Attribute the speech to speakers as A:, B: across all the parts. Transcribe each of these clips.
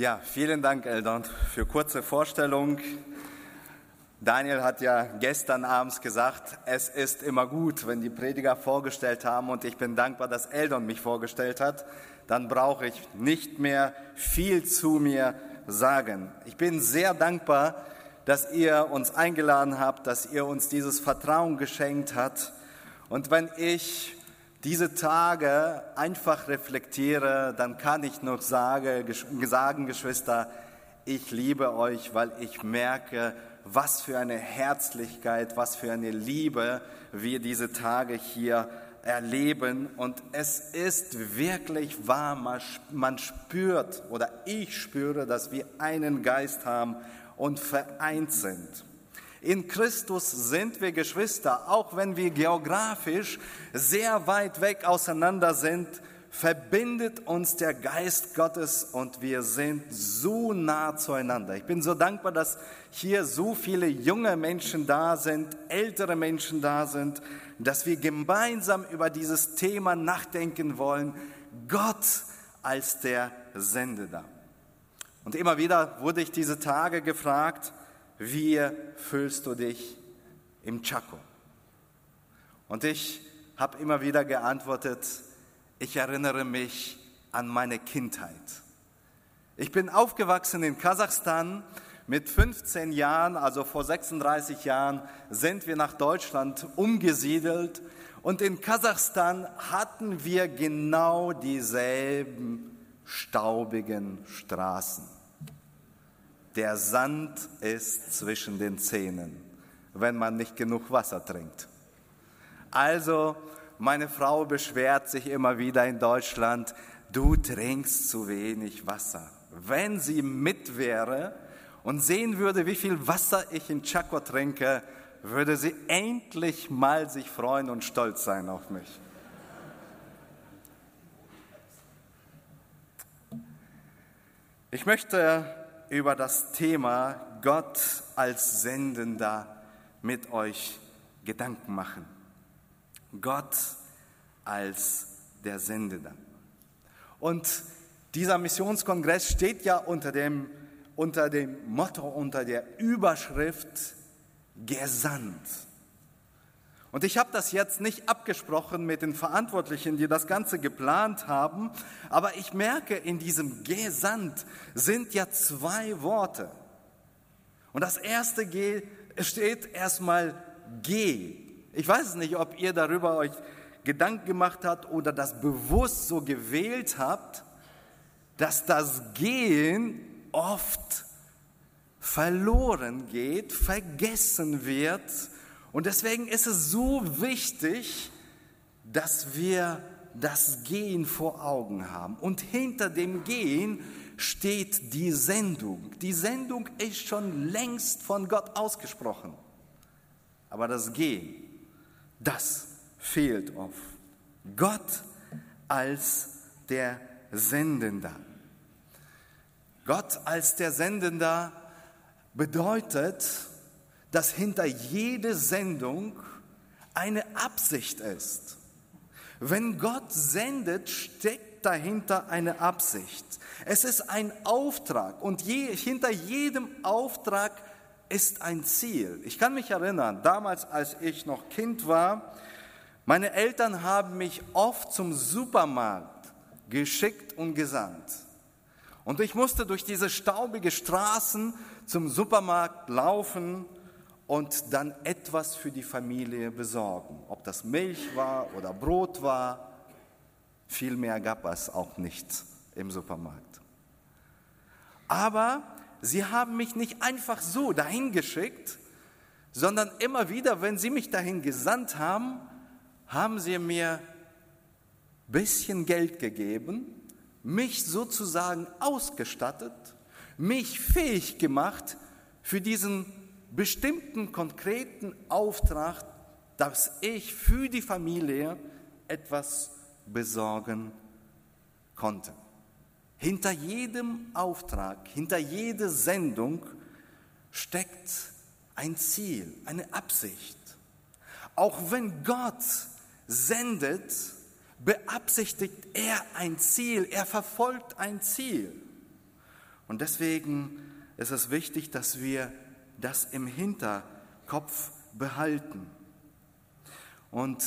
A: Ja, vielen Dank, Eldon, für kurze Vorstellung. Daniel hat ja gestern abends gesagt, es ist immer gut, wenn die Prediger vorgestellt haben und ich bin dankbar, dass Eldon mich vorgestellt hat. Dann brauche ich nicht mehr viel zu mir sagen. Ich bin sehr dankbar, dass ihr uns eingeladen habt, dass ihr uns dieses Vertrauen geschenkt habt. Und wenn ich diese Tage einfach reflektiere, dann kann ich nur sagen, sagen, Geschwister, ich liebe euch, weil ich merke, was für eine Herzlichkeit, was für eine Liebe wir diese Tage hier erleben. Und es ist wirklich wahr, man spürt oder ich spüre, dass wir einen Geist haben und vereint sind. In Christus sind wir Geschwister, auch wenn wir geografisch sehr weit weg auseinander sind, verbindet uns der Geist Gottes und wir sind so nah zueinander. Ich bin so dankbar, dass hier so viele junge Menschen da sind, ältere Menschen da sind, dass wir gemeinsam über dieses Thema nachdenken wollen. Gott als der Sendender. Und immer wieder wurde ich diese Tage gefragt, wie fühlst du dich im Chaco? Und ich habe immer wieder geantwortet, ich erinnere mich an meine Kindheit. Ich bin aufgewachsen in Kasachstan. Mit 15 Jahren, also vor 36 Jahren, sind wir nach Deutschland umgesiedelt. Und in Kasachstan hatten wir genau dieselben staubigen Straßen. Der Sand ist zwischen den Zähnen, wenn man nicht genug Wasser trinkt. Also, meine Frau beschwert sich immer wieder in Deutschland, du trinkst zu wenig Wasser. Wenn sie mit wäre und sehen würde, wie viel Wasser ich in Chaco trinke, würde sie endlich mal sich freuen und stolz sein auf mich. Ich möchte über das Thema Gott als Sendender mit euch Gedanken machen. Gott als der Sendender. Und dieser Missionskongress steht ja unter dem, unter dem Motto, unter der Überschrift Gesandt. Und ich habe das jetzt nicht abgesprochen mit den Verantwortlichen, die das Ganze geplant haben, aber ich merke, in diesem Gesandt sind ja zwei Worte. Und das erste G steht erstmal Geh. Ich weiß nicht, ob ihr darüber euch Gedanken gemacht habt oder das bewusst so gewählt habt, dass das Gehen oft verloren geht, vergessen wird und deswegen ist es so wichtig, dass wir das Gehen vor Augen haben. Und hinter dem Gehen steht die Sendung. Die Sendung ist schon längst von Gott ausgesprochen. Aber das Gehen, das fehlt oft. Gott als der Sendender. Gott als der Sendender bedeutet, dass hinter jede Sendung eine Absicht ist. Wenn Gott sendet, steckt dahinter eine Absicht. Es ist ein Auftrag und je, hinter jedem Auftrag ist ein Ziel. Ich kann mich erinnern, damals als ich noch Kind war, meine Eltern haben mich oft zum Supermarkt geschickt und gesandt. Und ich musste durch diese staubige Straßen zum Supermarkt laufen und dann etwas für die Familie besorgen. Ob das Milch war oder Brot war, viel mehr gab es auch nicht im Supermarkt. Aber sie haben mich nicht einfach so dahin geschickt, sondern immer wieder, wenn sie mich dahin gesandt haben, haben sie mir ein bisschen Geld gegeben, mich sozusagen ausgestattet, mich fähig gemacht für diesen bestimmten konkreten Auftrag, dass ich für die Familie etwas besorgen konnte. Hinter jedem Auftrag, hinter jeder Sendung steckt ein Ziel, eine Absicht. Auch wenn Gott sendet, beabsichtigt er ein Ziel, er verfolgt ein Ziel. Und deswegen ist es wichtig, dass wir das im Hinterkopf behalten. Und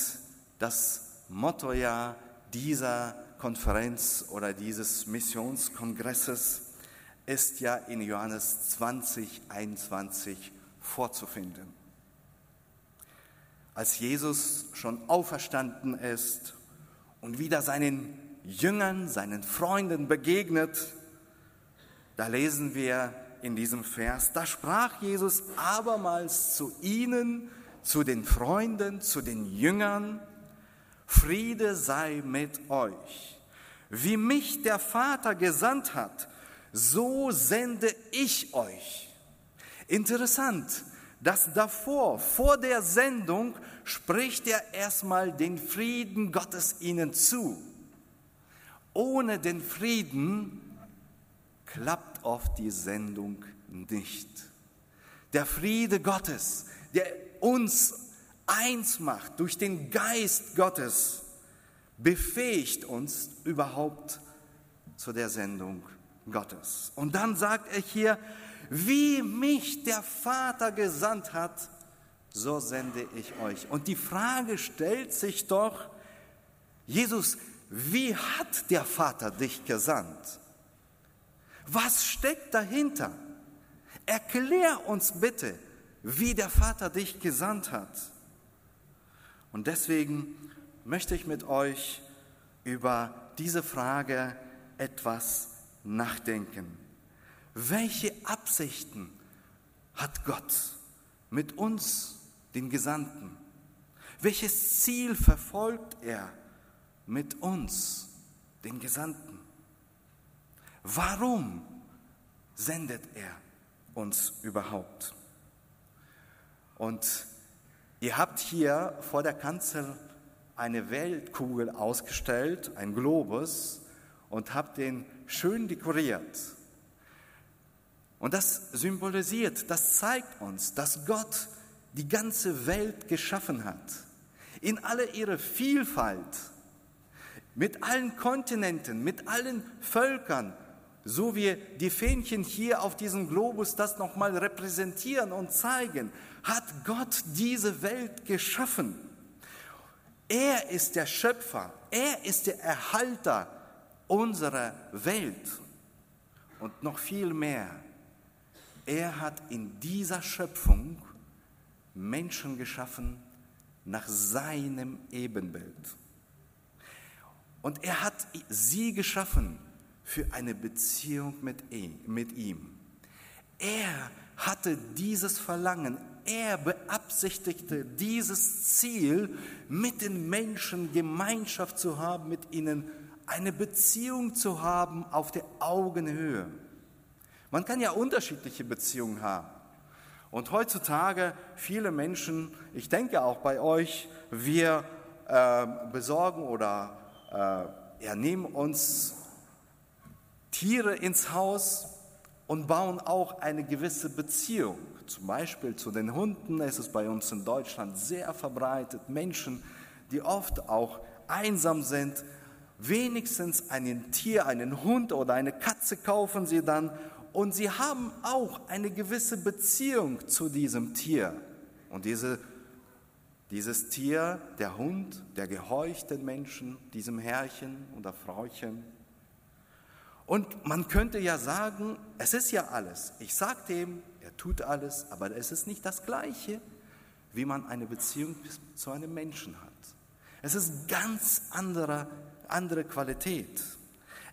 A: das Motto ja dieser Konferenz oder dieses Missionskongresses ist ja in Johannes 20, 21 vorzufinden. Als Jesus schon auferstanden ist und wieder seinen Jüngern, seinen Freunden begegnet, da lesen wir in diesem Vers, da sprach Jesus abermals zu ihnen, zu den Freunden, zu den Jüngern, Friede sei mit euch. Wie mich der Vater gesandt hat, so sende ich euch. Interessant, dass davor, vor der Sendung, spricht er erstmal den Frieden Gottes ihnen zu. Ohne den Frieden klappt oft die Sendung nicht. Der Friede Gottes, der uns eins macht durch den Geist Gottes, befähigt uns überhaupt zu der Sendung Gottes. Und dann sagt er hier, wie mich der Vater gesandt hat, so sende ich euch. Und die Frage stellt sich doch, Jesus, wie hat der Vater dich gesandt? Was steckt dahinter? Erklär uns bitte, wie der Vater dich gesandt hat. Und deswegen möchte ich mit euch über diese Frage etwas nachdenken. Welche Absichten hat Gott mit uns, den Gesandten? Welches Ziel verfolgt er mit uns, den Gesandten? Warum sendet er uns überhaupt? Und ihr habt hier vor der Kanzel eine Weltkugel ausgestellt, ein Globus, und habt den schön dekoriert. Und das symbolisiert, das zeigt uns, dass Gott die ganze Welt geschaffen hat, in aller ihrer Vielfalt, mit allen Kontinenten, mit allen Völkern, so wie die Fähnchen hier auf diesem Globus das nochmal repräsentieren und zeigen, hat Gott diese Welt geschaffen. Er ist der Schöpfer, er ist der Erhalter unserer Welt und noch viel mehr. Er hat in dieser Schöpfung Menschen geschaffen nach seinem Ebenbild. Und er hat sie geschaffen für eine Beziehung mit ihm. Er hatte dieses Verlangen, er beabsichtigte dieses Ziel, mit den Menschen Gemeinschaft zu haben, mit ihnen eine Beziehung zu haben auf der Augenhöhe. Man kann ja unterschiedliche Beziehungen haben. Und heutzutage viele Menschen, ich denke auch bei euch, wir äh, besorgen oder äh, ja, uns Tiere ins Haus und bauen auch eine gewisse Beziehung. Zum Beispiel zu den Hunden ist es bei uns in Deutschland sehr verbreitet. Menschen, die oft auch einsam sind, wenigstens ein Tier, einen Hund oder eine Katze kaufen sie dann und sie haben auch eine gewisse Beziehung zu diesem Tier. Und diese, dieses Tier, der Hund, der gehorcht den Menschen, diesem Herrchen oder Frauchen. Und man könnte ja sagen, es ist ja alles. Ich sage dem, er tut alles, aber es ist nicht das Gleiche, wie man eine Beziehung zu einem Menschen hat. Es ist ganz anderer, andere Qualität.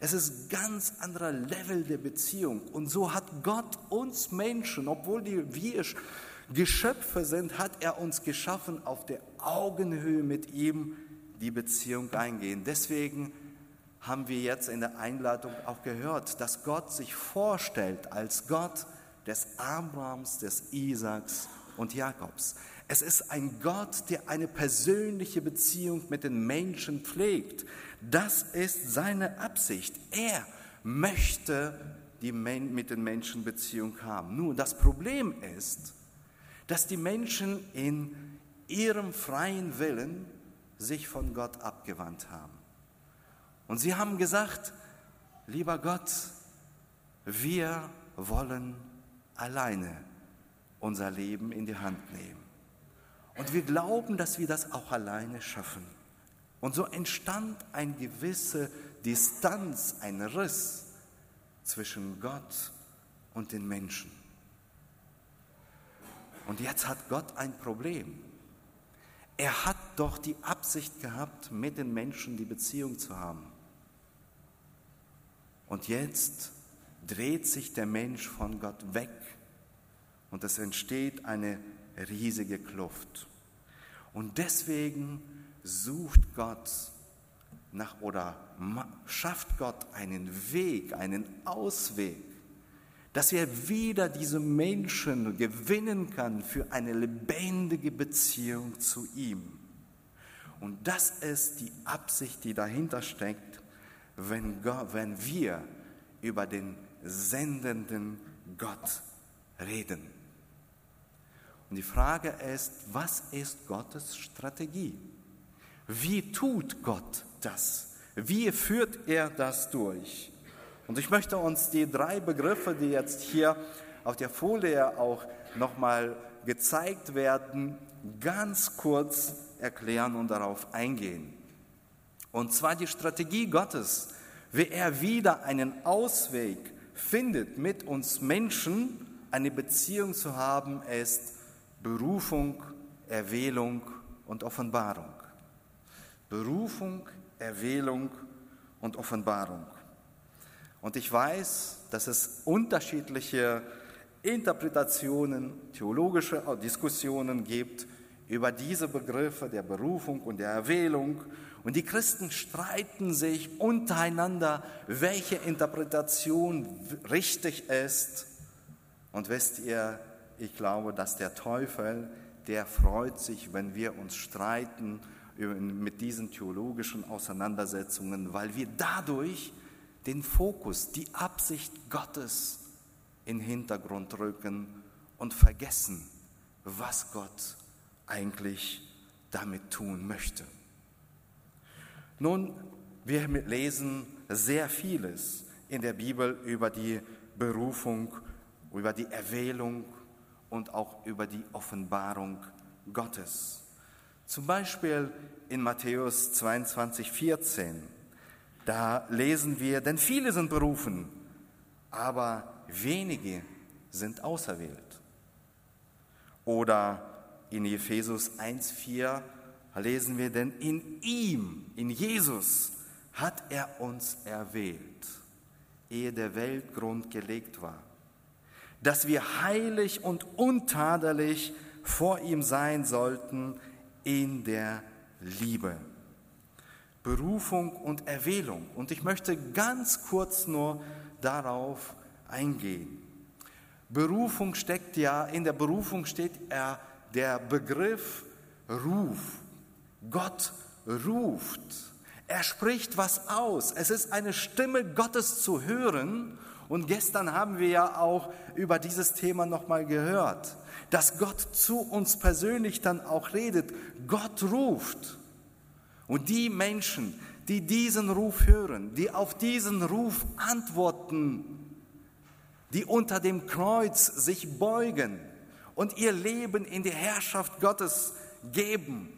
A: Es ist ganz anderer Level der Beziehung. Und so hat Gott uns Menschen, obwohl wir Geschöpfe sind, hat er uns geschaffen, auf der Augenhöhe mit ihm die Beziehung eingehen. Deswegen haben wir jetzt in der Einladung auch gehört, dass Gott sich vorstellt als Gott des Abrahams, des Isaaks und Jakobs. Es ist ein Gott, der eine persönliche Beziehung mit den Menschen pflegt. Das ist seine Absicht. Er möchte die mit den Menschen Beziehung haben. Nun, das Problem ist, dass die Menschen in ihrem freien Willen sich von Gott abgewandt haben. Und sie haben gesagt, lieber Gott, wir wollen alleine unser Leben in die Hand nehmen. Und wir glauben, dass wir das auch alleine schaffen. Und so entstand eine gewisse Distanz, ein Riss zwischen Gott und den Menschen. Und jetzt hat Gott ein Problem. Er hat doch die Absicht gehabt, mit den Menschen die Beziehung zu haben. Und jetzt dreht sich der Mensch von Gott weg und es entsteht eine riesige Kluft. Und deswegen sucht Gott nach oder schafft Gott einen Weg, einen Ausweg, dass er wieder diese Menschen gewinnen kann für eine lebendige Beziehung zu ihm. Und das ist die Absicht, die dahinter steckt, wenn, Gott, wenn wir über den sendenden Gott reden. Und die Frage ist, was ist Gottes Strategie? Wie tut Gott das? Wie führt er das durch? Und ich möchte uns die drei Begriffe, die jetzt hier auf der Folie auch nochmal gezeigt werden, ganz kurz erklären und darauf eingehen. Und zwar die Strategie Gottes, wie er wieder einen Ausweg findet, mit uns Menschen eine Beziehung zu haben, ist Berufung, Erwählung und Offenbarung. Berufung, Erwählung und Offenbarung. Und ich weiß, dass es unterschiedliche Interpretationen, theologische Diskussionen gibt über diese Begriffe der Berufung und der Erwählung. Und die Christen streiten sich untereinander, welche Interpretation richtig ist. Und wisst ihr, ich glaube, dass der Teufel, der freut sich, wenn wir uns streiten mit diesen theologischen Auseinandersetzungen, weil wir dadurch den Fokus, die Absicht Gottes in den Hintergrund rücken und vergessen, was Gott eigentlich damit tun möchte. Nun, wir lesen sehr vieles in der Bibel über die Berufung, über die Erwählung und auch über die Offenbarung Gottes. Zum Beispiel in Matthäus 22, 14. Da lesen wir, denn viele sind berufen, aber wenige sind auserwählt. Oder in Ephesus 1,4 lesen wir, denn in ihm, in Jesus, hat er uns erwählt, ehe der Weltgrund gelegt war, dass wir heilig und untadelig vor ihm sein sollten in der Liebe. Berufung und Erwählung. Und ich möchte ganz kurz nur darauf eingehen. Berufung steckt ja, in der Berufung steht ja der Begriff Ruf. Gott ruft. Er spricht was aus. Es ist eine Stimme Gottes zu hören. Und gestern haben wir ja auch über dieses Thema nochmal gehört, dass Gott zu uns persönlich dann auch redet. Gott ruft. Und die Menschen, die diesen Ruf hören, die auf diesen Ruf antworten, die unter dem Kreuz sich beugen und ihr Leben in die Herrschaft Gottes geben,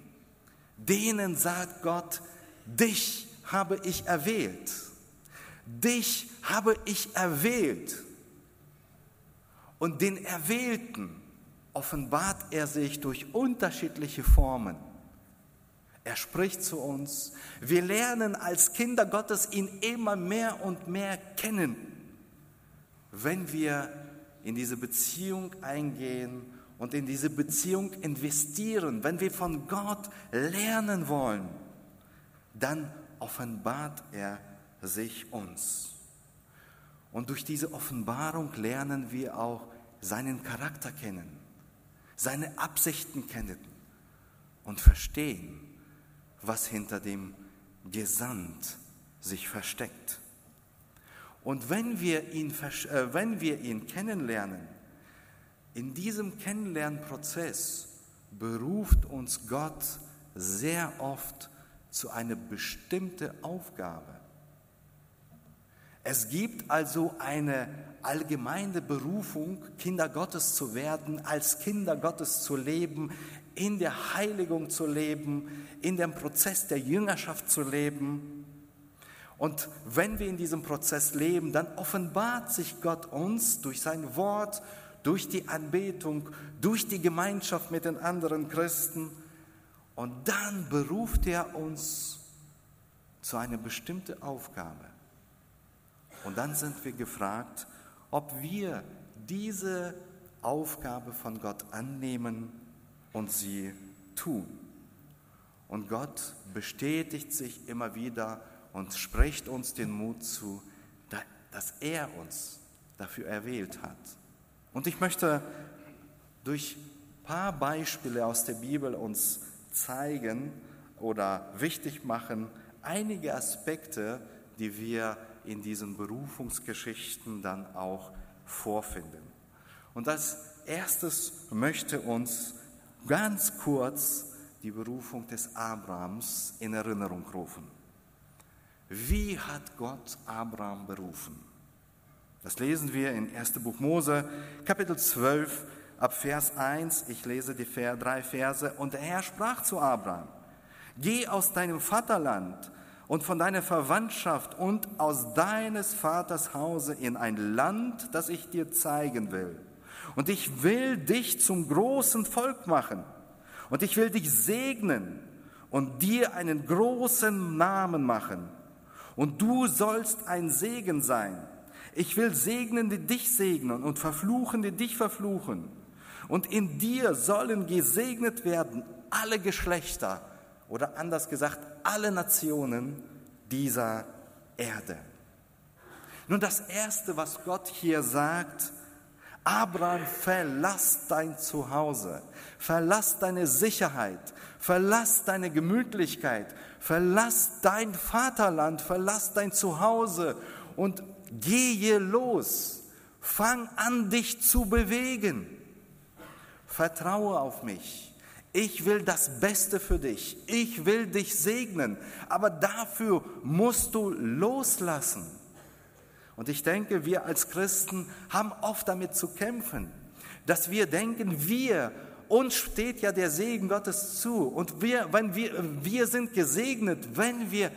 A: denen sagt Gott, dich habe ich erwählt. Dich habe ich erwählt. Und den Erwählten offenbart er sich durch unterschiedliche Formen. Er spricht zu uns. Wir lernen als Kinder Gottes ihn immer mehr und mehr kennen, wenn wir in diese Beziehung eingehen und in diese Beziehung investieren, wenn wir von Gott lernen wollen, dann offenbart er sich uns. Und durch diese Offenbarung lernen wir auch seinen Charakter kennen, seine Absichten kennen und verstehen, was hinter dem Gesandt sich versteckt. Und wenn wir ihn, äh, wenn wir ihn kennenlernen, in diesem Kennenlernprozess beruft uns Gott sehr oft zu einer bestimmten Aufgabe. Es gibt also eine allgemeine Berufung, Kinder Gottes zu werden, als Kinder Gottes zu leben, in der Heiligung zu leben, in dem Prozess der Jüngerschaft zu leben. Und wenn wir in diesem Prozess leben, dann offenbart sich Gott uns durch sein Wort, durch die Anbetung, durch die Gemeinschaft mit den anderen Christen. Und dann beruft er uns zu einer bestimmten Aufgabe. Und dann sind wir gefragt, ob wir diese Aufgabe von Gott annehmen und sie tun. Und Gott bestätigt sich immer wieder und spricht uns den Mut zu, dass er uns dafür erwählt hat. Und ich möchte durch ein paar Beispiele aus der Bibel uns zeigen oder wichtig machen, einige Aspekte, die wir in diesen Berufungsgeschichten dann auch vorfinden. Und als erstes möchte uns ganz kurz die Berufung des Abrahams in Erinnerung rufen. Wie hat Gott Abraham berufen? Das lesen wir in 1. Buch Mose, Kapitel 12, ab Vers 1. Ich lese die drei Verse. Und der Herr sprach zu Abraham, geh aus deinem Vaterland und von deiner Verwandtschaft und aus deines Vaters Hause in ein Land, das ich dir zeigen will. Und ich will dich zum großen Volk machen. Und ich will dich segnen und dir einen großen Namen machen. Und du sollst ein Segen sein. Ich will segnen, die dich segnen und verfluchen, die dich verfluchen. Und in dir sollen gesegnet werden alle Geschlechter oder anders gesagt alle Nationen dieser Erde. Nun das Erste, was Gott hier sagt, Abraham, verlass dein Zuhause, verlass deine Sicherheit, verlass deine Gemütlichkeit, verlass dein Vaterland, verlass dein Zuhause und gehe los. Fang an, dich zu bewegen. Vertraue auf mich. Ich will das Beste für dich. Ich will dich segnen. Aber dafür musst du loslassen. Und ich denke, wir als Christen haben oft damit zu kämpfen, dass wir denken, wir, uns steht ja der Segen Gottes zu. Und wir, wenn wir, wir sind gesegnet, wenn wir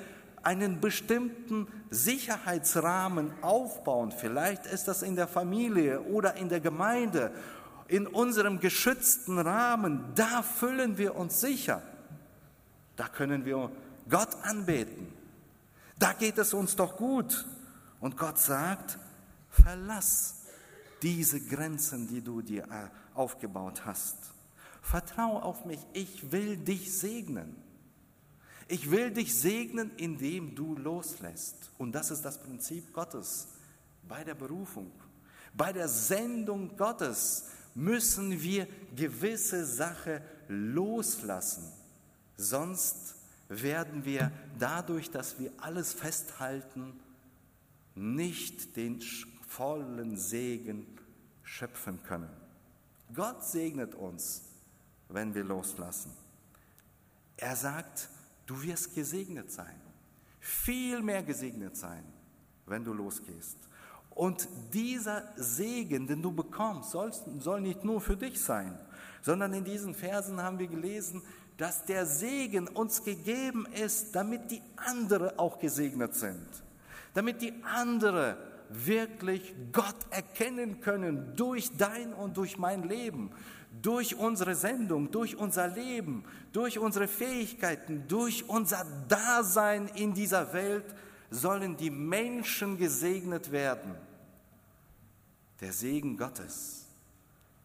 A: einen bestimmten Sicherheitsrahmen aufbauen. Vielleicht ist das in der Familie oder in der Gemeinde, in unserem geschützten Rahmen. Da fühlen wir uns sicher. Da können wir Gott anbeten. Da geht es uns doch gut. Und Gott sagt, verlass diese Grenzen, die du dir äh, aufgebaut hast. Vertrau auf mich, ich will dich segnen. Ich will dich segnen, indem du loslässt. Und das ist das Prinzip Gottes bei der Berufung. Bei der Sendung Gottes müssen wir gewisse Sachen loslassen. Sonst werden wir dadurch, dass wir alles festhalten, nicht den vollen Segen schöpfen können. Gott segnet uns, wenn wir loslassen. Er sagt, du wirst gesegnet sein, viel mehr gesegnet sein, wenn du losgehst. Und dieser Segen, den du bekommst, soll, soll nicht nur für dich sein, sondern in diesen Versen haben wir gelesen, dass der Segen uns gegeben ist, damit die anderen auch gesegnet sind. Damit die anderen wirklich Gott erkennen können durch dein und durch mein Leben, durch unsere Sendung, durch unser Leben, durch unsere Fähigkeiten, durch unser Dasein in dieser Welt sollen die Menschen gesegnet werden. Der Segen Gottes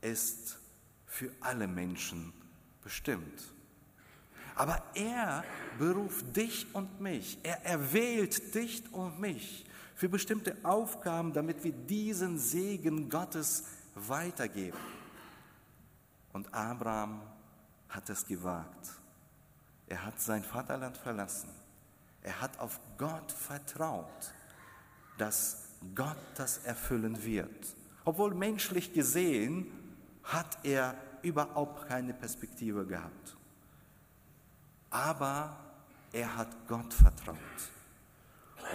A: ist für alle Menschen bestimmt. Aber er beruft dich und mich. Er erwählt dich und mich für bestimmte Aufgaben, damit wir diesen Segen Gottes weitergeben. Und Abraham hat es gewagt. Er hat sein Vaterland verlassen. Er hat auf Gott vertraut, dass Gott das erfüllen wird. Obwohl menschlich gesehen hat er überhaupt keine Perspektive gehabt aber er hat Gott vertraut.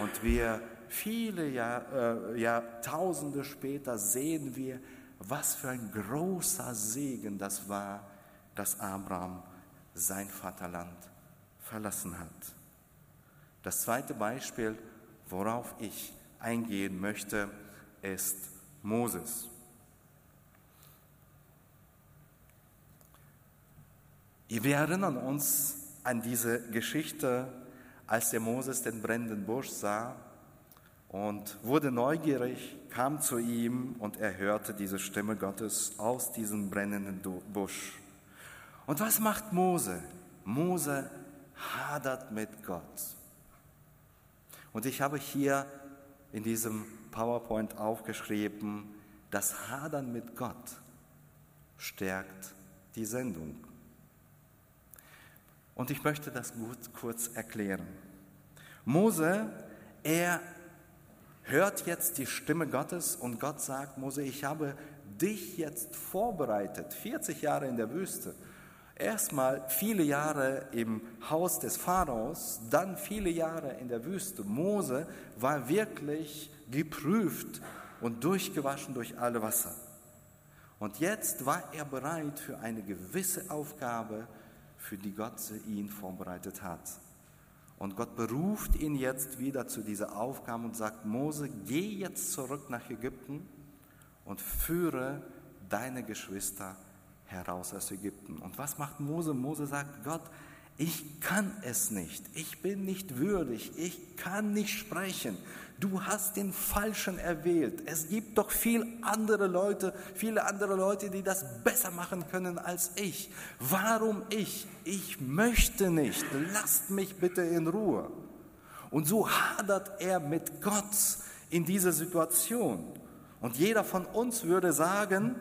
A: Und wir viele Jahr, äh, Jahrtausende später sehen wir, was für ein großer Segen das war, dass Abraham sein Vaterland verlassen hat. Das zweite Beispiel, worauf ich eingehen möchte, ist Moses. Wir erinnern uns an diese Geschichte, als der Moses den brennenden Busch sah und wurde neugierig, kam zu ihm und er hörte diese Stimme Gottes aus diesem brennenden Busch. Und was macht Mose? Mose hadert mit Gott. Und ich habe hier in diesem PowerPoint aufgeschrieben, das Hadern mit Gott stärkt die Sendung. Und ich möchte das gut kurz erklären. Mose, er hört jetzt die Stimme Gottes und Gott sagt, Mose, ich habe dich jetzt vorbereitet, 40 Jahre in der Wüste. Erstmal viele Jahre im Haus des Pharaos, dann viele Jahre in der Wüste. Mose war wirklich geprüft und durchgewaschen durch alle Wasser. Und jetzt war er bereit für eine gewisse Aufgabe, für die Gott ihn vorbereitet hat. Und Gott beruft ihn jetzt wieder zu dieser Aufgabe und sagt, Mose, geh jetzt zurück nach Ägypten und führe deine Geschwister heraus aus Ägypten. Und was macht Mose? Mose sagt, Gott, ich kann es nicht, ich bin nicht würdig, ich kann nicht sprechen. Du hast den Falschen erwählt. Es gibt doch viel andere Leute, viele andere Leute, die das besser machen können als ich. Warum ich? Ich möchte nicht. Lasst mich bitte in Ruhe. Und so hadert er mit Gott in dieser Situation. Und jeder von uns würde sagen,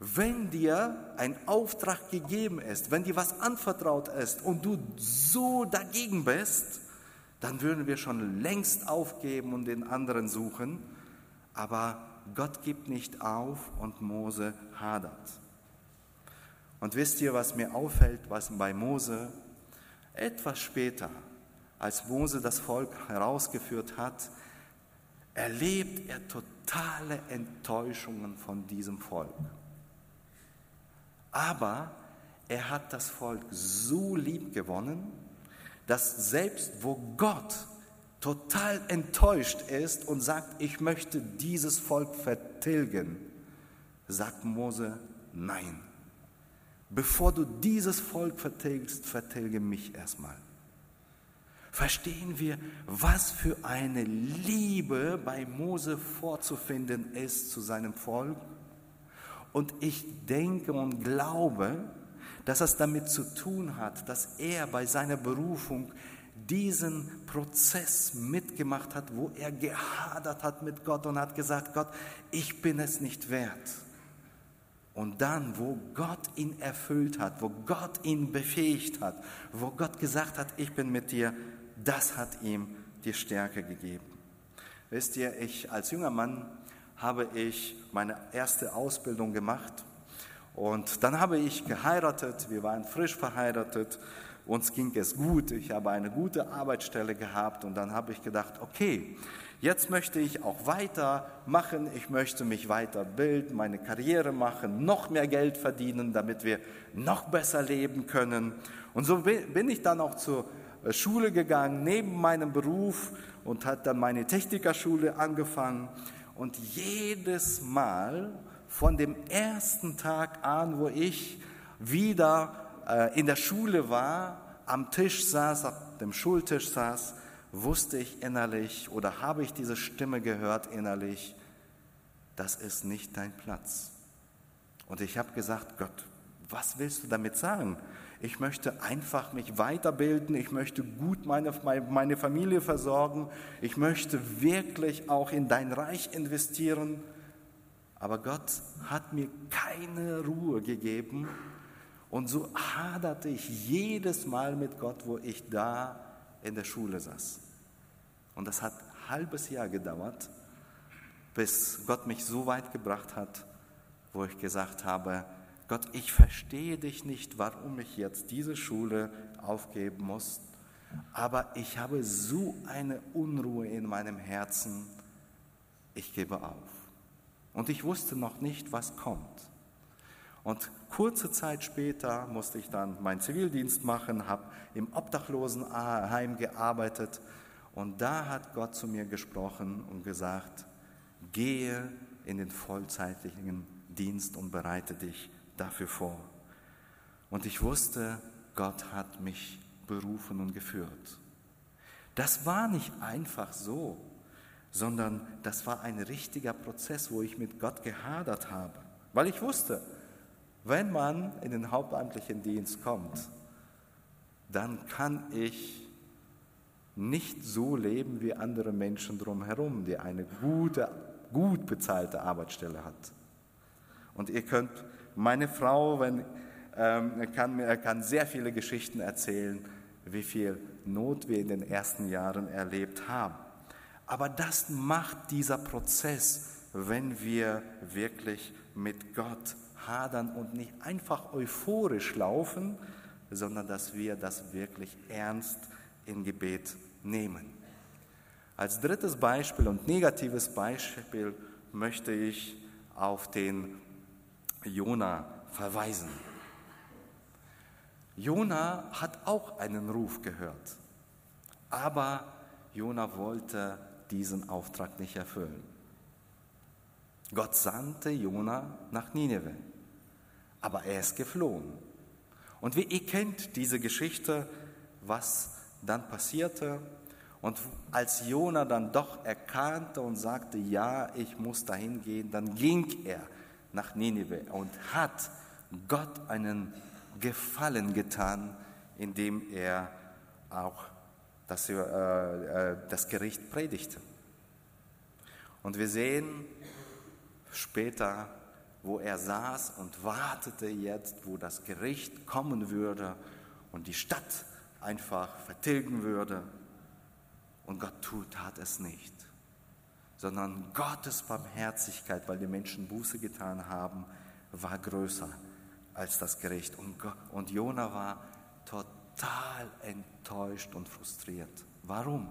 A: wenn dir ein Auftrag gegeben ist, wenn dir was anvertraut ist und du so dagegen bist, dann würden wir schon längst aufgeben und den anderen suchen. Aber Gott gibt nicht auf und Mose hadert. Und wisst ihr, was mir auffällt, was bei Mose etwas später, als Mose das Volk herausgeführt hat, erlebt er totale Enttäuschungen von diesem Volk. Aber er hat das Volk so lieb gewonnen, dass selbst wo Gott total enttäuscht ist und sagt, ich möchte dieses Volk vertilgen, sagt Mose, nein. Bevor du dieses Volk vertilgst, vertilge mich erstmal. Verstehen wir, was für eine Liebe bei Mose vorzufinden ist zu seinem Volk? Und ich denke und glaube, dass es damit zu tun hat, dass er bei seiner Berufung diesen Prozess mitgemacht hat, wo er gehadert hat mit Gott und hat gesagt, Gott, ich bin es nicht wert. Und dann, wo Gott ihn erfüllt hat, wo Gott ihn befähigt hat, wo Gott gesagt hat, ich bin mit dir, das hat ihm die Stärke gegeben. Wisst ihr, ich als junger Mann habe ich meine erste Ausbildung gemacht. Und dann habe ich geheiratet, wir waren frisch verheiratet, uns ging es gut, ich habe eine gute Arbeitsstelle gehabt. Und dann habe ich gedacht, okay, jetzt möchte ich auch weitermachen, ich möchte mich weiterbilden, meine Karriere machen, noch mehr Geld verdienen, damit wir noch besser leben können. Und so bin ich dann auch zur äh, Schule gegangen, neben meinem Beruf und hat dann meine Technikerschule angefangen. Und jedes Mal von dem ersten Tag an, wo ich wieder äh, in der Schule war, am Tisch saß, auf dem Schultisch saß, wusste ich innerlich oder habe ich diese Stimme gehört innerlich, das ist nicht dein Platz. Und ich habe gesagt, Gott, was willst du damit sagen? Ich möchte einfach mich weiterbilden, ich möchte gut meine, meine Familie versorgen, ich möchte wirklich auch in dein Reich investieren. Aber Gott hat mir keine Ruhe gegeben und so haderte ich jedes Mal mit Gott, wo ich da in der Schule saß. Und das hat ein halbes Jahr gedauert, bis Gott mich so weit gebracht hat, wo ich gesagt habe, Gott, ich verstehe dich nicht, warum ich jetzt diese Schule aufgeben muss. aber ich habe so eine Unruhe in meinem Herzen, ich gebe auf. Und ich wusste noch nicht, was kommt. Und kurze Zeit später musste ich dann meinen Zivildienst machen, habe im Obdachlosenheim gearbeitet und da hat Gott zu mir gesprochen und gesagt, gehe in den vollzeitlichen Dienst und bereite dich dafür vor. Und ich wusste, Gott hat mich berufen und geführt. Das war nicht einfach so, sondern das war ein richtiger Prozess, wo ich mit Gott gehadert habe, weil ich wusste, wenn man in den hauptamtlichen Dienst kommt, dann kann ich nicht so leben wie andere Menschen drumherum, die eine gute, gut bezahlte Arbeitsstelle hat. Und ihr könnt, meine Frau, wenn, ähm, kann, kann sehr viele Geschichten erzählen, wie viel Not wir in den ersten Jahren erlebt haben. Aber das macht dieser Prozess, wenn wir wirklich mit Gott hadern und nicht einfach euphorisch laufen, sondern dass wir das wirklich ernst in Gebet nehmen. Als drittes Beispiel und negatives Beispiel möchte ich auf den Jona verweisen. Jona hat auch einen Ruf gehört, aber Jona wollte diesen Auftrag nicht erfüllen. Gott sandte Jona nach Nineveh, aber er ist geflohen. Und wie ihr kennt diese Geschichte, was dann passierte. Und als Jona dann doch erkannte und sagte, ja, ich muss dahin gehen, dann ging er nach Nineveh und hat Gott einen Gefallen getan, indem er auch das, äh, äh, das Gericht predigte. Und wir sehen später, wo er saß und wartete jetzt, wo das Gericht kommen würde und die Stadt einfach vertilgen würde. Und Gott tut, tat es nicht, sondern Gottes Barmherzigkeit, weil die Menschen Buße getan haben, war größer als das Gericht. Und, und Jona war total enttäuscht und frustriert. Warum?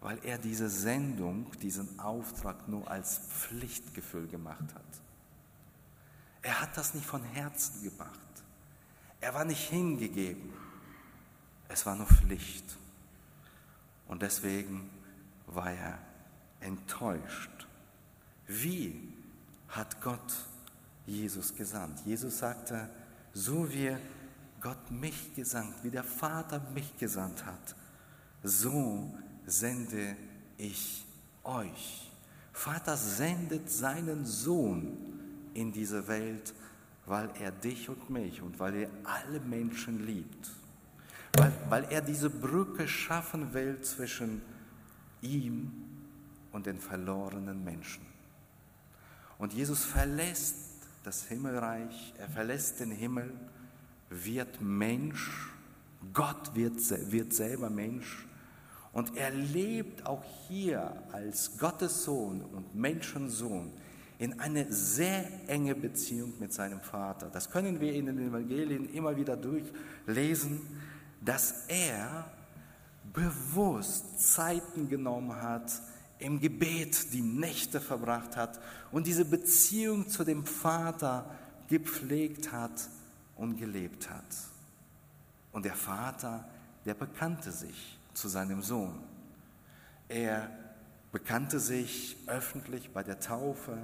A: Weil er diese Sendung, diesen Auftrag nur als Pflichtgefühl gemacht hat. Er hat das nicht von Herzen gemacht. Er war nicht hingegeben. Es war nur Pflicht. Und deswegen war er enttäuscht. Wie hat Gott Jesus gesandt? Jesus sagte, so wie Gott mich gesandt, wie der Vater mich gesandt hat, so sende ich euch. Vater sendet seinen Sohn in diese Welt, weil er dich und mich und weil er alle Menschen liebt. Weil, weil er diese Brücke schaffen will zwischen ihm und den verlorenen Menschen. Und Jesus verlässt das Himmelreich, er verlässt den Himmel, wird Mensch, Gott wird, wird selber Mensch und er lebt auch hier als Gottes Sohn und Menschensohn in eine sehr enge Beziehung mit seinem Vater. Das können wir in den Evangelien immer wieder durchlesen, dass er bewusst Zeiten genommen hat, im Gebet die Nächte verbracht hat und diese Beziehung zu dem Vater gepflegt hat und gelebt hat. Und der Vater, der bekannte sich zu seinem Sohn. Er bekannte sich öffentlich bei der Taufe,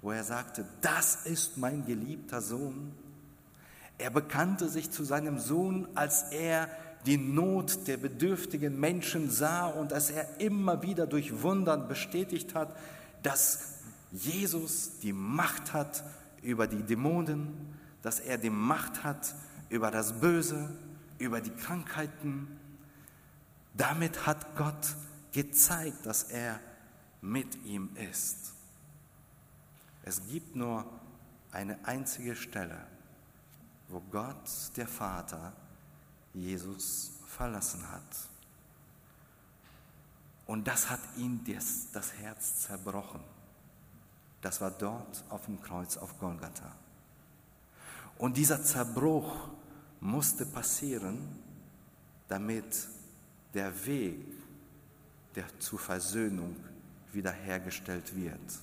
A: wo er sagte, das ist mein geliebter Sohn. Er bekannte sich zu seinem Sohn, als er die Not der bedürftigen Menschen sah und als er immer wieder durch Wundern bestätigt hat, dass Jesus die Macht hat über die Dämonen, dass er die Macht hat über das Böse, über die Krankheiten, damit hat Gott gezeigt, dass er mit ihm ist. Es gibt nur eine einzige Stelle, wo Gott, der Vater, Jesus verlassen hat. Und das hat ihm das, das Herz zerbrochen. Das war dort auf dem Kreuz auf Golgatha. Und dieser Zerbruch musste passieren, damit der Weg der zur Versöhnung wiederhergestellt wird.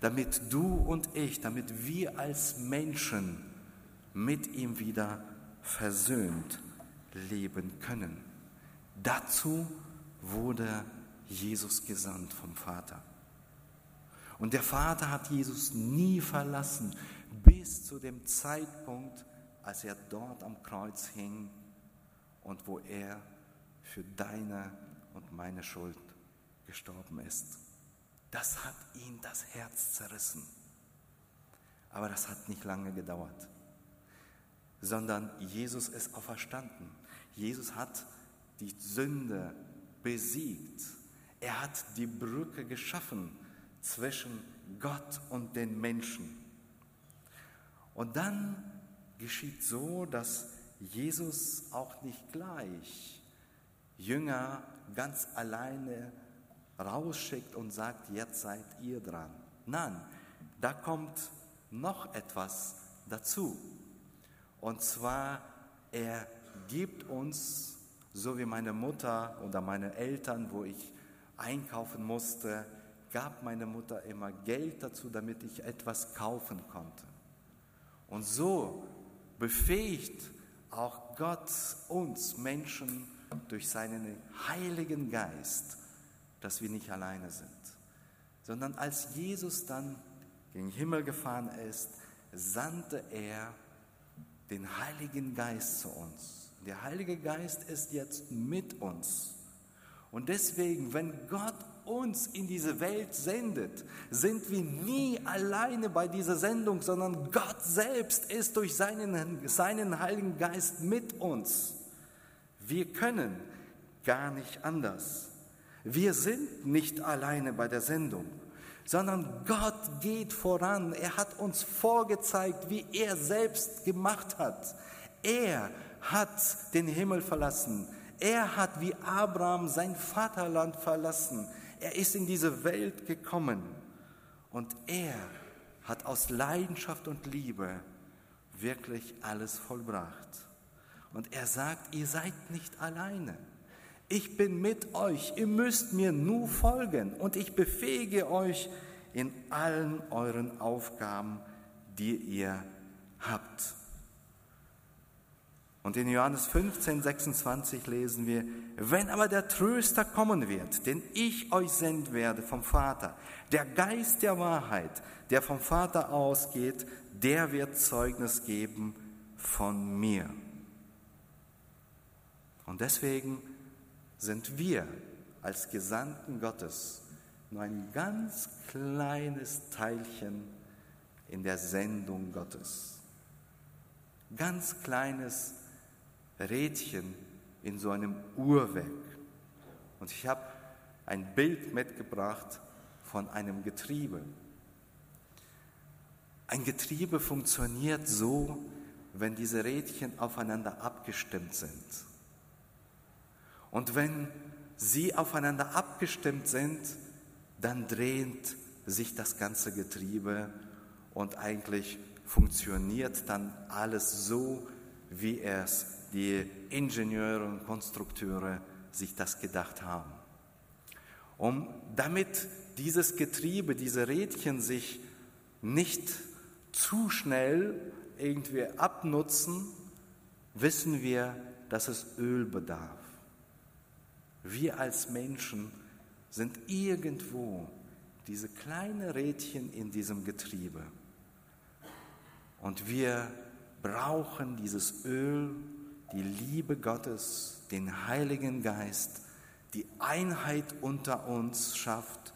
A: Damit du und ich, damit wir als Menschen mit ihm wieder versöhnt leben können. Dazu wurde Jesus gesandt vom Vater. Und der Vater hat Jesus nie verlassen bis zu dem Zeitpunkt, als er dort am Kreuz hing und wo er für deine und meine Schuld gestorben ist. Das hat ihn das Herz zerrissen. Aber das hat nicht lange gedauert, sondern Jesus ist auferstanden. Jesus hat die Sünde besiegt. Er hat die Brücke geschaffen zwischen Gott und den Menschen. Und dann geschieht so, dass Jesus auch nicht gleich Jünger ganz alleine rausschickt und sagt, jetzt seid ihr dran. Nein, da kommt noch etwas dazu. Und zwar, er gibt uns, so wie meine Mutter oder meine Eltern, wo ich einkaufen musste, gab meine Mutter immer Geld dazu, damit ich etwas kaufen konnte. Und so befähigt auch Gott uns Menschen durch seinen Heiligen Geist, dass wir nicht alleine sind, sondern als Jesus dann den Himmel gefahren ist, sandte er den Heiligen Geist zu uns. Der Heilige Geist ist jetzt mit uns. Und deswegen, wenn Gott uns in diese Welt sendet, sind wir nie alleine bei dieser Sendung, sondern Gott selbst ist durch seinen, seinen Heiligen Geist mit uns. Wir können gar nicht anders. Wir sind nicht alleine bei der Sendung, sondern Gott geht voran. Er hat uns vorgezeigt, wie er selbst gemacht hat. Er hat den Himmel verlassen. Er hat wie Abraham sein Vaterland verlassen. Er ist in diese Welt gekommen und er hat aus Leidenschaft und Liebe wirklich alles vollbracht. Und er sagt, ihr seid nicht alleine. Ich bin mit euch, ihr müsst mir nur folgen und ich befähige euch in allen euren Aufgaben, die ihr habt. Und in Johannes 15, 26 lesen wir, wenn aber der Tröster kommen wird, den ich euch senden werde vom Vater, der Geist der Wahrheit, der vom Vater ausgeht, der wird Zeugnis geben von mir. Und deswegen sind wir als Gesandten Gottes nur ein ganz kleines Teilchen in der Sendung Gottes. Ganz kleines Rädchen in so einem Uhrwerk. Und ich habe ein Bild mitgebracht von einem Getriebe. Ein Getriebe funktioniert so, wenn diese Rädchen aufeinander abgestimmt sind. Und wenn sie aufeinander abgestimmt sind, dann dreht sich das ganze Getriebe und eigentlich funktioniert dann alles so, wie es die Ingenieure und Konstrukteure sich das gedacht haben. Um damit dieses Getriebe, diese Rädchen sich nicht zu schnell irgendwie abnutzen, wissen wir, dass es Öl bedarf. Wir als Menschen sind irgendwo diese kleinen Rädchen in diesem Getriebe. Und wir brauchen dieses Öl, die Liebe Gottes, den Heiligen Geist, die Einheit unter uns schafft,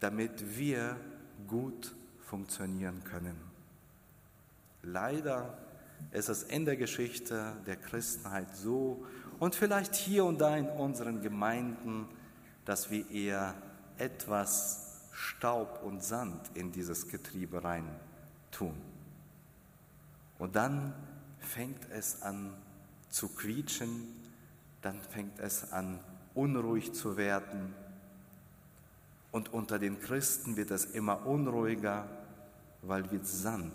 A: damit wir gut funktionieren können. Leider ist es in der Geschichte der Christenheit so, und vielleicht hier und da in unseren Gemeinden, dass wir eher etwas Staub und Sand in dieses Getriebe rein tun. Und dann fängt es an zu quietschen, dann fängt es an unruhig zu werden. Und unter den Christen wird es immer unruhiger, weil wir Sand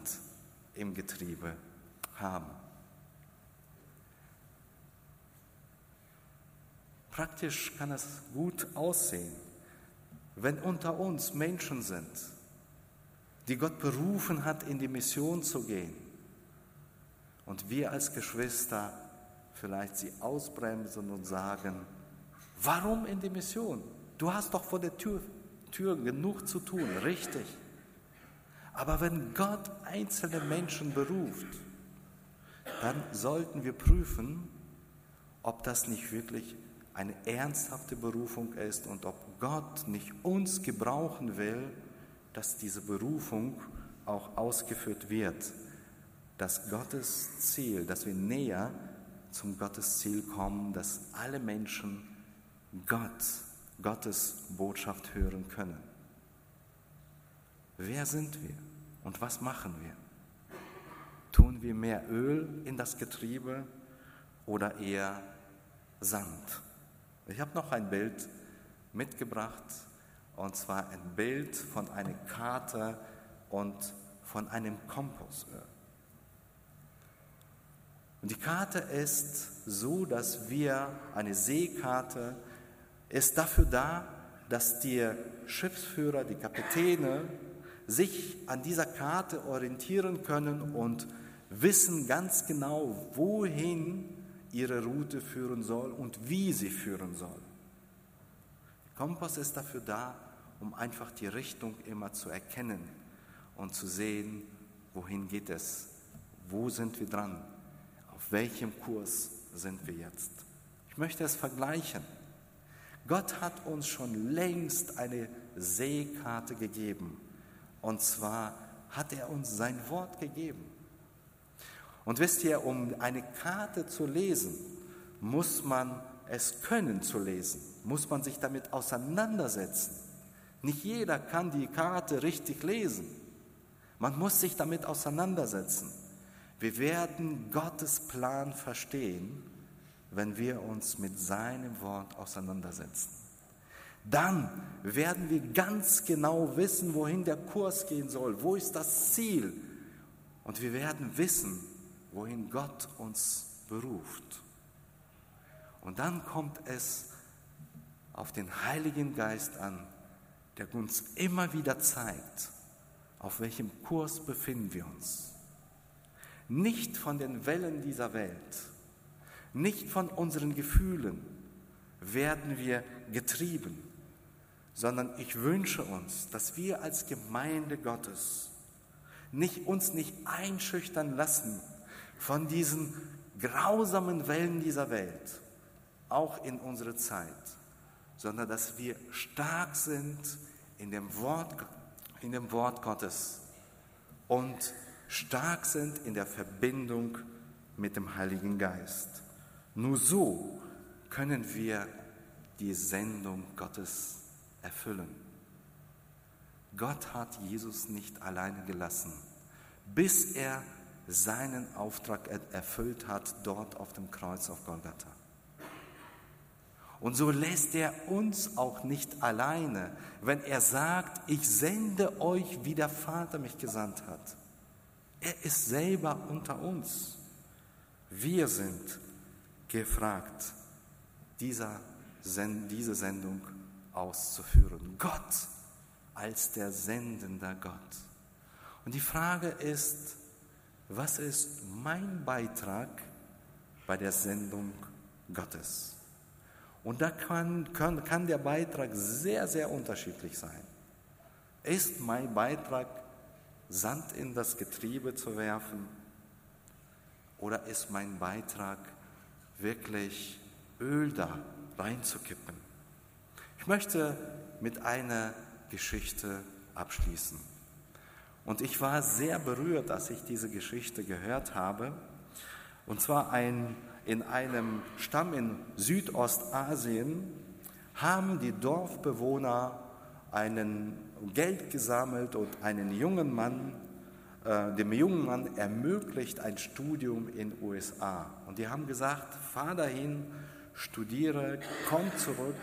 A: im Getriebe haben. Praktisch kann es gut aussehen, wenn unter uns Menschen sind, die Gott berufen hat, in die Mission zu gehen. Und wir als Geschwister vielleicht sie ausbremsen und sagen, warum in die Mission? Du hast doch vor der Tür, Tür genug zu tun, richtig. Aber wenn Gott einzelne Menschen beruft, dann sollten wir prüfen, ob das nicht wirklich eine ernsthafte Berufung ist und ob Gott nicht uns gebrauchen will, dass diese Berufung auch ausgeführt wird, dass Gottes Ziel, dass wir näher zum Gottes Ziel kommen, dass alle Menschen Gott, Gottes Botschaft hören können. Wer sind wir und was machen wir? Tun wir mehr Öl in das Getriebe oder eher Sand? Ich habe noch ein Bild mitgebracht, und zwar ein Bild von einer Karte und von einem Kompassöl. Und die Karte ist so, dass wir, eine Seekarte ist dafür da, dass die Schiffsführer, die Kapitäne sich an dieser Karte orientieren können und wissen ganz genau, wohin ihre Route führen soll und wie sie führen soll. Der Kompass ist dafür da, um einfach die Richtung immer zu erkennen und zu sehen, wohin geht es, wo sind wir dran, welchem Kurs sind wir jetzt. Ich möchte es vergleichen. Gott hat uns schon längst eine Seekarte gegeben. Und zwar hat er uns sein Wort gegeben. Und wisst ihr, um eine Karte zu lesen, muss man es können zu lesen, muss man sich damit auseinandersetzen. Nicht jeder kann die Karte richtig lesen. Man muss sich damit auseinandersetzen. Wir werden Gottes Plan verstehen, wenn wir uns mit seinem Wort auseinandersetzen. Dann werden wir ganz genau wissen, wohin der Kurs gehen soll, wo ist das Ziel. Und wir werden wissen, wohin Gott uns beruft. Und dann kommt es auf den Heiligen Geist an, der uns immer wieder zeigt, auf welchem Kurs befinden wir uns. Nicht von den Wellen dieser Welt, nicht von unseren Gefühlen werden wir getrieben, sondern ich wünsche uns, dass wir als Gemeinde Gottes nicht, uns nicht einschüchtern lassen von diesen grausamen Wellen dieser Welt, auch in unserer Zeit, sondern dass wir stark sind in dem Wort, in dem Wort Gottes und stark sind in der Verbindung mit dem Heiligen Geist. Nur so können wir die Sendung Gottes erfüllen. Gott hat Jesus nicht alleine gelassen, bis er seinen Auftrag erfüllt hat dort auf dem Kreuz auf Golgatha. Und so lässt er uns auch nicht alleine, wenn er sagt, ich sende euch, wie der Vater mich gesandt hat. Er ist selber unter uns. Wir sind gefragt, dieser, diese Sendung auszuführen. Gott als der sendende Gott. Und die Frage ist, was ist mein Beitrag bei der Sendung Gottes? Und da kann, kann, kann der Beitrag sehr, sehr unterschiedlich sein. Ist mein Beitrag, Sand in das Getriebe zu werfen? Oder ist mein Beitrag wirklich Öl da reinzukippen? Ich möchte mit einer Geschichte abschließen. Und ich war sehr berührt, als ich diese Geschichte gehört habe. Und zwar ein, in einem Stamm in Südostasien haben die Dorfbewohner einen Geld gesammelt und einen jungen Mann, äh, dem jungen Mann ermöglicht ein Studium in USA. Und die haben gesagt, fahr dahin, studiere, komm zurück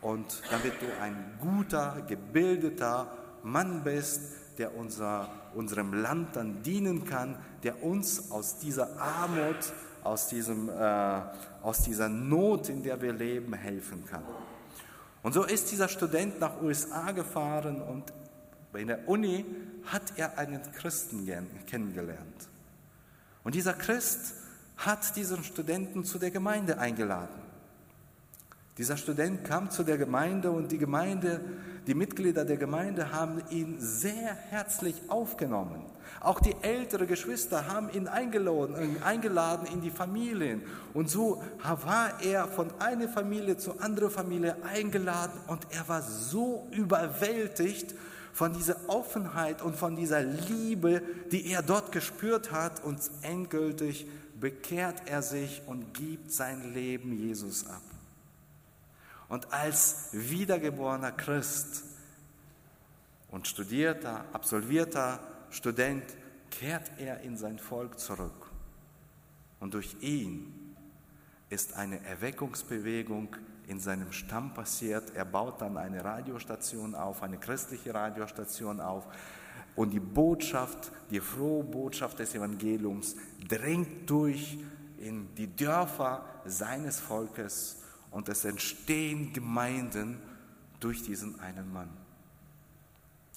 A: und damit du ein guter, gebildeter Mann bist, der unser, unserem Land dann dienen kann, der uns aus dieser Armut, aus, diesem, äh, aus dieser Not, in der wir leben, helfen kann. Und so ist dieser Student nach USA gefahren und bei der Uni hat er einen Christen kennengelernt. Und dieser Christ hat diesen Studenten zu der Gemeinde eingeladen. Dieser Student kam zu der Gemeinde und die Gemeinde, die Mitglieder der Gemeinde haben ihn sehr herzlich aufgenommen. Auch die älteren Geschwister haben ihn eingeladen, eingeladen in die Familien. Und so war er von einer Familie zur anderen Familie eingeladen und er war so überwältigt von dieser Offenheit und von dieser Liebe, die er dort gespürt hat und endgültig bekehrt er sich und gibt sein Leben Jesus ab. Und als wiedergeborener Christ und studierter, absolvierter Student kehrt er in sein Volk zurück. Und durch ihn ist eine Erweckungsbewegung in seinem Stamm passiert. Er baut dann eine Radiostation auf, eine christliche Radiostation auf. Und die Botschaft, die frohe Botschaft des Evangeliums drängt durch in die Dörfer seines Volkes und es entstehen Gemeinden durch diesen einen Mann.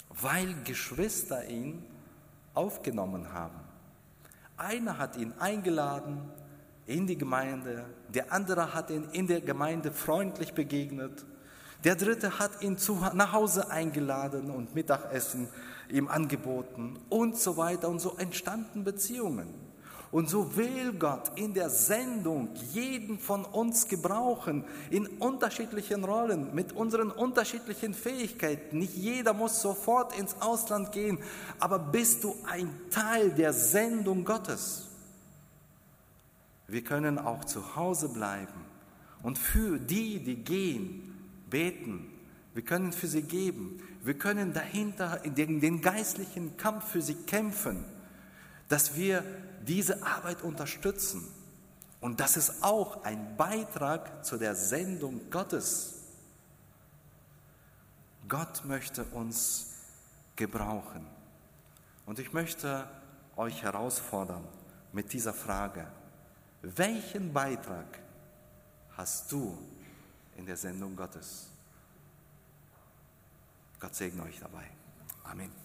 A: Weil Geschwister ihn aufgenommen haben. Einer hat ihn eingeladen in die Gemeinde, der andere hat ihn in der Gemeinde freundlich begegnet, der dritte hat ihn zu, nach Hause eingeladen und Mittagessen ihm angeboten und so weiter. Und so entstanden Beziehungen. Und so will Gott in der Sendung jeden von uns gebrauchen, in unterschiedlichen Rollen, mit unseren unterschiedlichen Fähigkeiten. Nicht jeder muss sofort ins Ausland gehen, aber bist du ein Teil der Sendung Gottes? Wir können auch zu Hause bleiben und für die, die gehen, beten. Wir können für sie geben. Wir können dahinter den, den geistlichen Kampf für sie kämpfen, dass wir diese Arbeit unterstützen. Und das ist auch ein Beitrag zu der Sendung Gottes. Gott möchte uns gebrauchen. Und ich möchte euch herausfordern mit dieser Frage, welchen Beitrag hast du in der Sendung Gottes? Gott segne euch dabei. Amen.